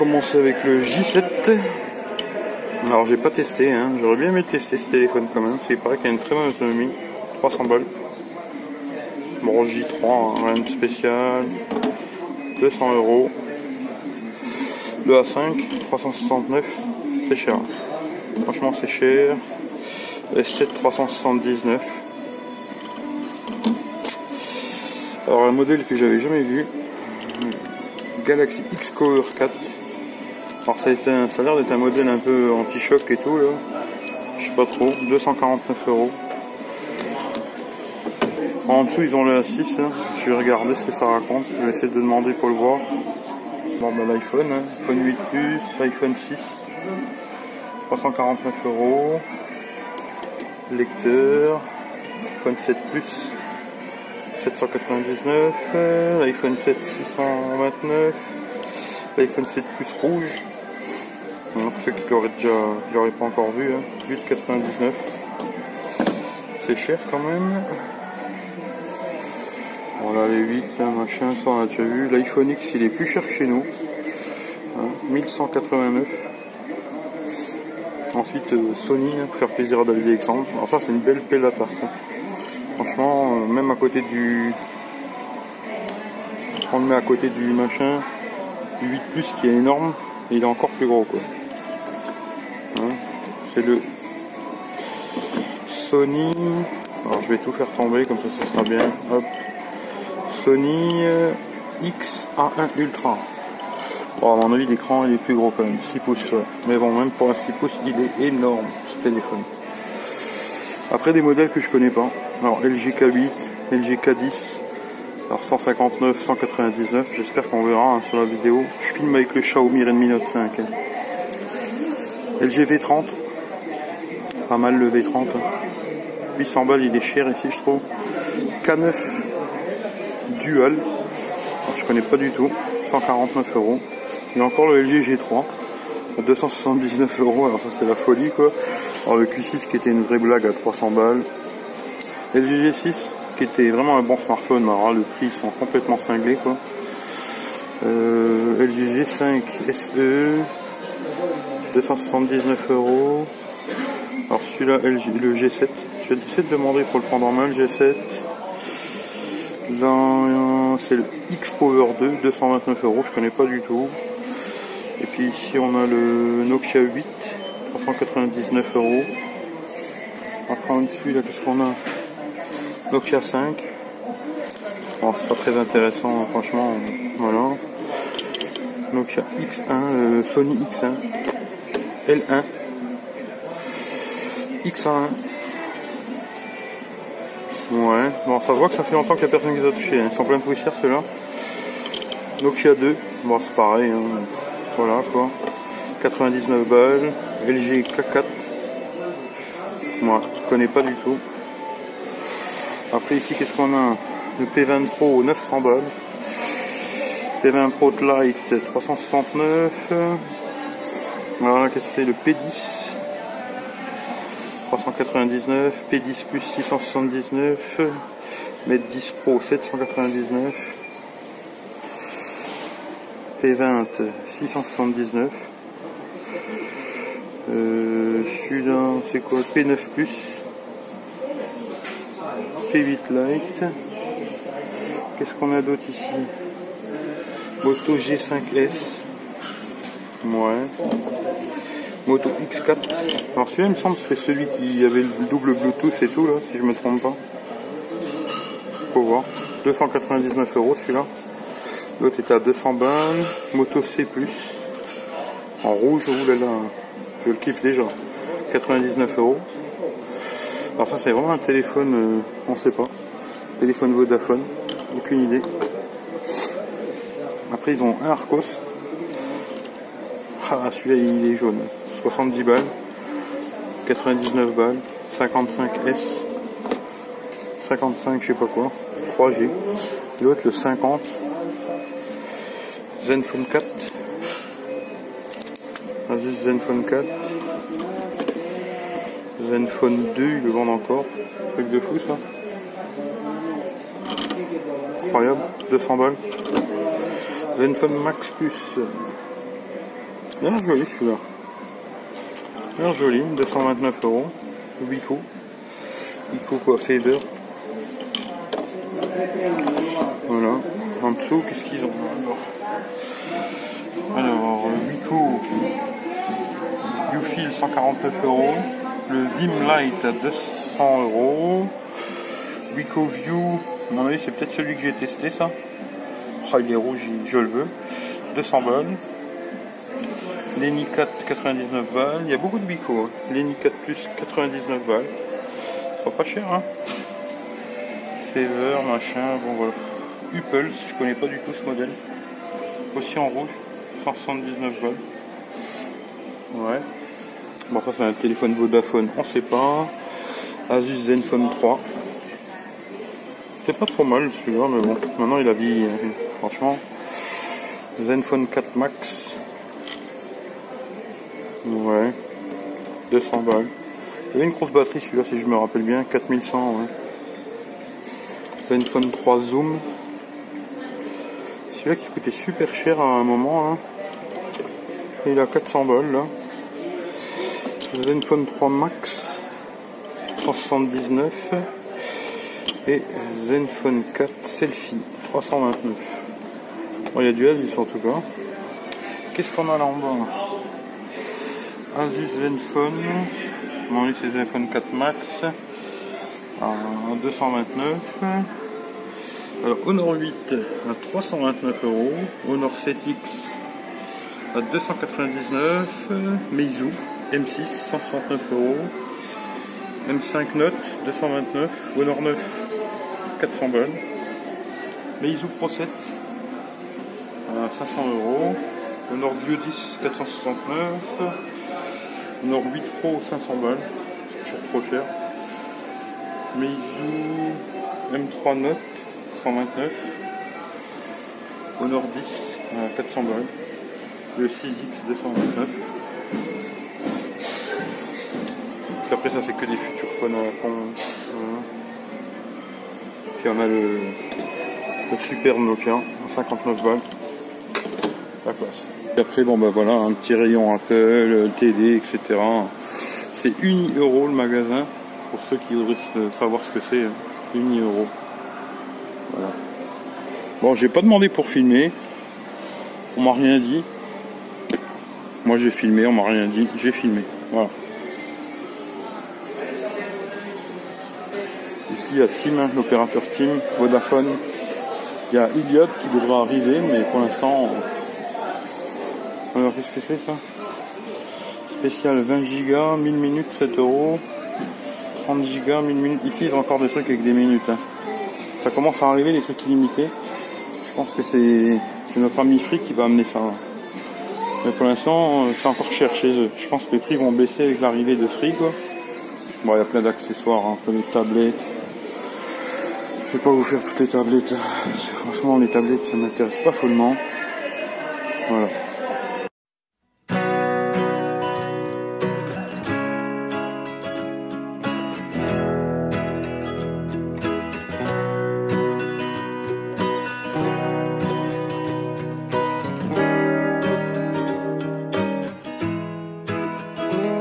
commencer avec le J7. Alors j'ai pas testé, hein. j'aurais bien aimé tester ce téléphone quand même. C'est paraît qu'il a une très bonne autonomie. 300 balles. Bon J3, hein, rien de spécial. 200 euros. Le A5, 369, c'est cher. Franchement c'est cher. S7 379. Alors un modèle que j'avais jamais vu, Galaxy X Cover 4. Alors ça a, ça a l'air d'être un modèle un peu anti-choc et tout là. Je sais pas trop. 249 euros. En dessous ils ont le A6. Je vais regarder ce que ça raconte. Je vais essayer de demander pour le voir. Bon bah l'iPhone, hein. iPhone 8 Plus, iPhone 6. 349 euros. Lecteur. iPhone 7 Plus. 799, l'iPhone 7 629, l'iPhone 7 Plus rouge, pour ceux qui l'auraient déjà, qui l'auraient pas encore vu, hein, 8,99. C'est cher quand même. Voilà les 8, machin, ça on a déjà vu. L'iPhone X il est plus cher que chez nous. 1189. Hein, Ensuite euh, Sony, hein, pour faire plaisir à David Alexandre. Alors ça c'est une belle pelle à tarte. Hein. Franchement, euh, même à côté du. On le met à côté du machin, du 8 Plus qui est énorme, et il est encore plus gros quoi. C'est le Sony. Alors je vais tout faire tomber comme ça ça sera bien. Hop. Sony euh, XA1 Ultra. Bon, à mon avis l'écran il est plus gros quand même, 6 pouces. Mais bon même pour un 6 pouces il est énorme ce téléphone. Après des modèles que je connais pas. Alors LG K8, LG K10, alors 159, 199, j'espère qu'on verra hein, sur la vidéo. Je filme avec le Xiaomi Redmi Note 5. Hein. LG V30, pas mal le V30. 800 balles, il est cher ici je trouve. K9 Dual, je connais pas du tout, 149 euros. Et encore le LG G3, 279 euros, alors ça c'est la folie quoi. Alors le Q6 qui était une vraie blague à 300 balles. LG G6 qui était vraiment un bon smartphone, alors le prix ils sont complètement cinglés quoi. LG G5 SE 279 euros. Alors celui-là le G7, je vais essayer de demander pour le prendre en main le G7. Là c'est le X Power 2, 229 euros, je connais pas du tout. Et puis ici on a le Nokia 8, 399 euros. Après en dessus là qu'est-ce qu'on a? Nokia 5. Bon c'est pas très intéressant franchement. Voilà. Nokia X1, euh, Sony X1, L1, X1. Ouais, bon ça se voit que ça fait longtemps qu'il n'y a personne qui les a touchés. Hein. Ils sont plein de poussière ceux-là. Nokia 2, bon c'est pareil. Hein. Voilà quoi. 99 balles. LG K4. Moi, je connais pas du tout. Après ici, qu'est-ce qu'on a? Le P20 Pro 900 balles. P20 Pro Lite 369. Voilà, qu'est-ce que c'est? Le P10 399. P10 Plus 679. Mate 10 Pro 799. P20 679. Euh, c'est quoi? P9 Plus. P8 Lite. Qu'est-ce qu'on a d'autre ici? Moto G5S. Ouais. Moto X4. Alors celui-là, il me semble c'est celui qui avait le double Bluetooth et tout, là, si je me trompe pas. Faut voir. 299 euros celui-là. L'autre était à 200 balles. Moto C+. En rouge, oulala. Je le kiffe déjà. 99 euros. Ça c'est vraiment un téléphone, euh, on sait pas. Téléphone Vodafone. Aucune idée. Après ils ont un Arcos. Ah celui-là il est jaune. 70 balles. 99 balles. 55S. 55 je sais pas quoi. 3G. L'autre le 50. Zenfone 4. Asus Zenfone 4. Zenfone 2, ils le vendent encore. Truc de fou ça. Incroyable, 200 balles. Zenfone Max Plus. Bien joli celui-là. Bien joli, 229 euros. Bico. Bico quoi, Faber. Voilà. En dessous, qu'est-ce qu'ils ont alors Alors, le Bico Viewfield 149 euros. Le Dim Light à 200 euros. Wico View, à mon avis c'est peut-être celui que j'ai testé ça. Oh, il est rouge, je le veux. 200 balles. L'Eni 4 99 balles. Il y a beaucoup de Bico. Hein. L'Eni 4 plus 99 balles. Ça pas cher hein. Fever, machin, bon voilà. Uppels, je connais pas du tout ce modèle. Aussi en rouge, 179 balles. Ouais. Bon ça c'est un téléphone Vodafone, on sait pas. Asus Zenfone 3. C'est pas trop mal celui-là, mais bon, maintenant il a dit, franchement. Zenfone 4 Max. Ouais. 200 balles. Il y avait une grosse batterie celui-là si je me rappelle bien, 4100 ouais. Zenfone 3 Zoom. Celui-là qui coûtait super cher à un moment. Hein. Il a 400 balles là. Zenfone 3 Max 379 et Zenfone 4 Selfie 329. Bon, il y a du Asus en tout cas. Qu'est-ce qu'on a là en bas Asus Zenfone. Oui, c'est Zenfone 4 Max à 229. Alors, Honor 8 à 329 euros. Honor 7X à 299. Meizu M6 169 euros. M5 Note 229. Honor 9 400 balles. Meizu Pro 7 à 500 euros. Honor Bio 10 469. Honor 8 Pro 500 balles. Toujours trop cher. Meizu M3 Note 129. Honor 10 à 400 balles. Le 6X 229. après ça c'est que des futurs phones à la con. Puis on a le, le super Nokia à 59 balles. La classe. Après bon bah voilà un petit rayon Apple, TD, etc. C'est uni euro le magasin. Pour ceux qui voudraient savoir ce que c'est, uni euro. Voilà. Bon j'ai pas demandé pour filmer. On m'a rien dit. Moi j'ai filmé, on m'a rien dit, j'ai filmé. Voilà. Ici, il y a Tim, l'opérateur Tim, Vodafone. Il y a Idiot qui devra arriver, mais pour l'instant. Alors, qu'est-ce que c'est ça? Spécial 20 Go, 1000 minutes, 7 euros. 30 Go, 1000 minutes. Ici, ils ont encore des trucs avec des minutes. Hein. Ça commence à arriver, des trucs illimités. Je pense que c'est notre ami Free qui va amener ça. Mais pour l'instant, c'est encore cher chez eux. Je pense que les prix vont baisser avec l'arrivée de Free. Quoi. Bon, il y a plein d'accessoires, un peu de tablettes. Je vais pas vous faire toutes les tablettes. Franchement, les tablettes, ça m'intéresse pas follement. Voilà.